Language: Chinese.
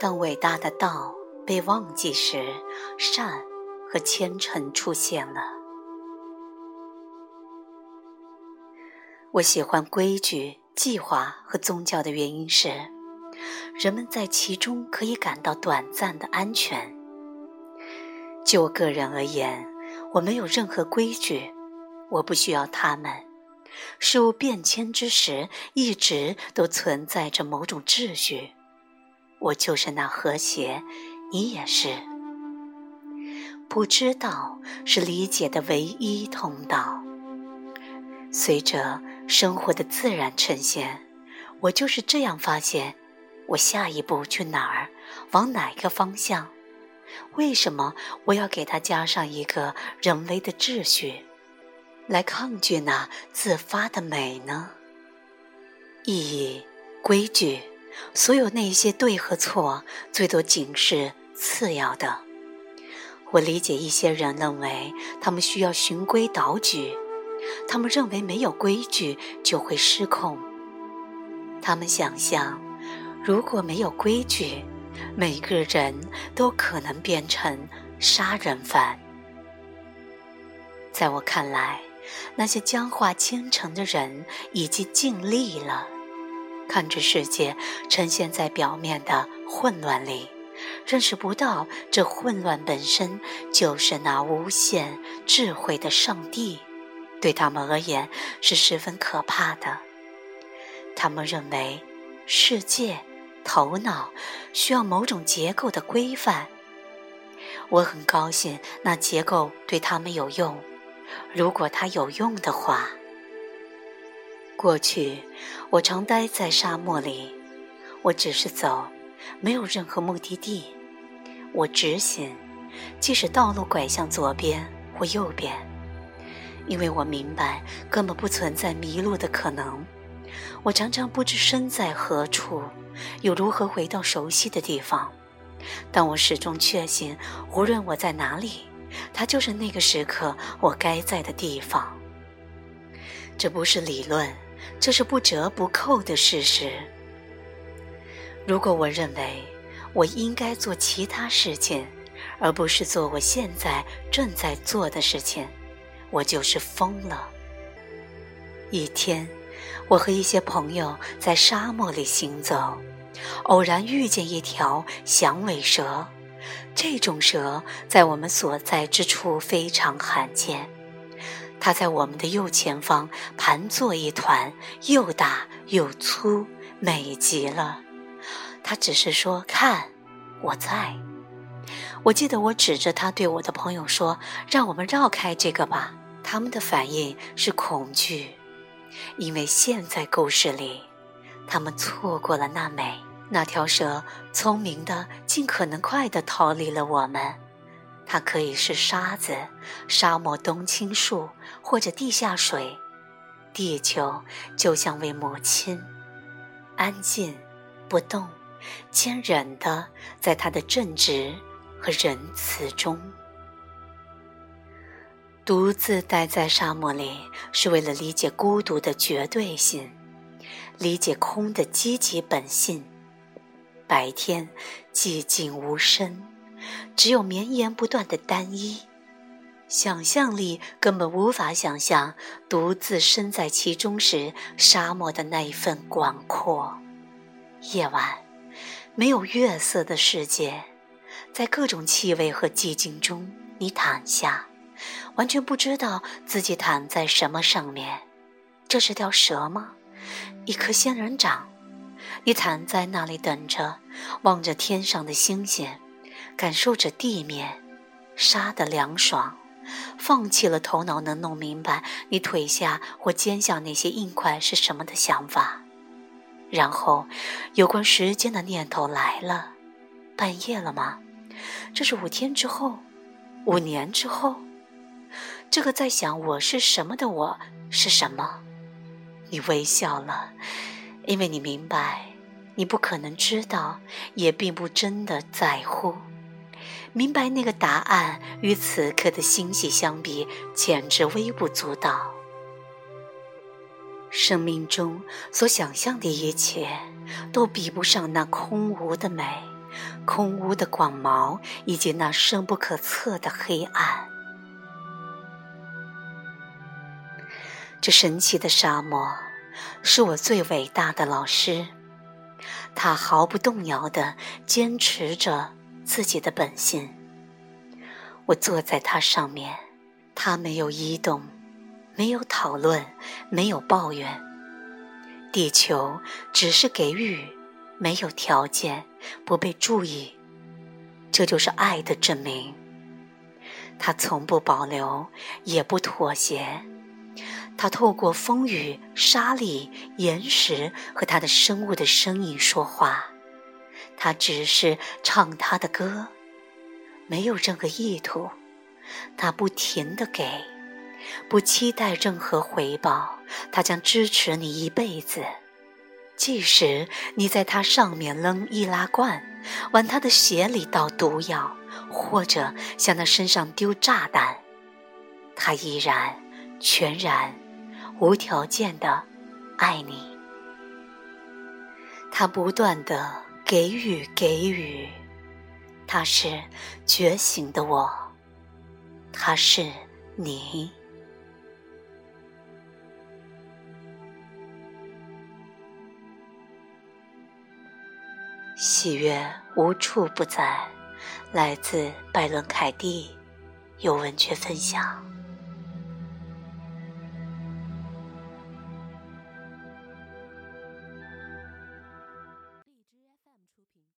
当伟大的道被忘记时，善和虔诚出现了。我喜欢规矩、计划和宗教的原因是，人们在其中可以感到短暂的安全。就我个人而言，我没有任何规矩，我不需要他们。事物变迁之时，一直都存在着某种秩序。我就是那和谐，你也是。不知道是理解的唯一通道。随着生活的自然呈现，我就是这样发现：我下一步去哪儿，往哪个方向？为什么我要给它加上一个人为的秩序，来抗拒那自发的美呢？意义、规矩，所有那些对和错，最多仅是次要的。我理解一些人认为他们需要循规蹈矩，他们认为没有规矩就会失控。他们想象，如果没有规矩，每个人都可能变成杀人犯。在我看来，那些僵化虔诚的人已经尽力了。看着世界呈现在表面的混乱里。认识不到，这混乱本身就是那无限智慧的上帝，对他们而言是十分可怕的。他们认为世界、头脑需要某种结构的规范。我很高兴那结构对他们有用，如果它有用的话。过去我常待在沙漠里，我只是走，没有任何目的地。我直行，即使道路拐向左边或右边，因为我明白根本不存在迷路的可能。我常常不知身在何处，又如何回到熟悉的地方。但我始终确信，无论我在哪里，它就是那个时刻我该在的地方。这不是理论，这是不折不扣的事实。如果我认为，我应该做其他事情，而不是做我现在正在做的事情。我就是疯了。一天，我和一些朋友在沙漠里行走，偶然遇见一条响尾蛇。这种蛇在我们所在之处非常罕见。它在我们的右前方盘坐一团，又大又粗，美极了。他只是说：“看，我在。”我记得我指着他对我的朋友说：“让我们绕开这个吧。”他们的反应是恐惧，因为现在故事里，他们错过了那美。那条蛇聪明的尽可能快地逃离了我们。它可以是沙子、沙漠冬青树或者地下水。地球就像位母亲，安静，不动。坚忍的，在他的正直和仁慈中，独自待在沙漠里，是为了理解孤独的绝对性，理解空的积极本性。白天寂静无声，只有绵延不断的单一。想象力根本无法想象独自身在其中时，沙漠的那一份广阔。夜晚。没有月色的世界，在各种气味和寂静中，你躺下，完全不知道自己躺在什么上面。这是条蛇吗？一颗仙人掌？你躺在那里等着，望着天上的星星，感受着地面沙的凉爽，放弃了头脑能弄明白你腿下或肩下那些硬块是什么的想法。然后，有关时间的念头来了。半夜了吗？这是五天之后，五年之后。这个在想我是什么的我是什么？你微笑了，因为你明白，你不可能知道，也并不真的在乎。明白那个答案与此刻的欣喜相比，简直微不足道。生命中所想象的一切，都比不上那空无的美。空无的广袤，以及那深不可测的黑暗。这神奇的沙漠，是我最伟大的老师。他毫不动摇地坚持着自己的本心。我坐在它上面，他没有移动，没有讨论，没有抱怨。地球只是给予，没有条件，不被注意。这就是爱的证明。他从不保留，也不妥协。他透过风雨、沙砾、岩石和他的生物的声音说话，他只是唱他的歌，没有任何意图。他不停地给，不期待任何回报。他将支持你一辈子，即使你在他上面扔易拉罐，往他的血里倒毒药，或者向他身上丢炸弹，他依然全然。无条件的爱你，他不断的给予给予，他是觉醒的我，他是你，喜悦无处不在，来自拜伦凯蒂，有文学分享。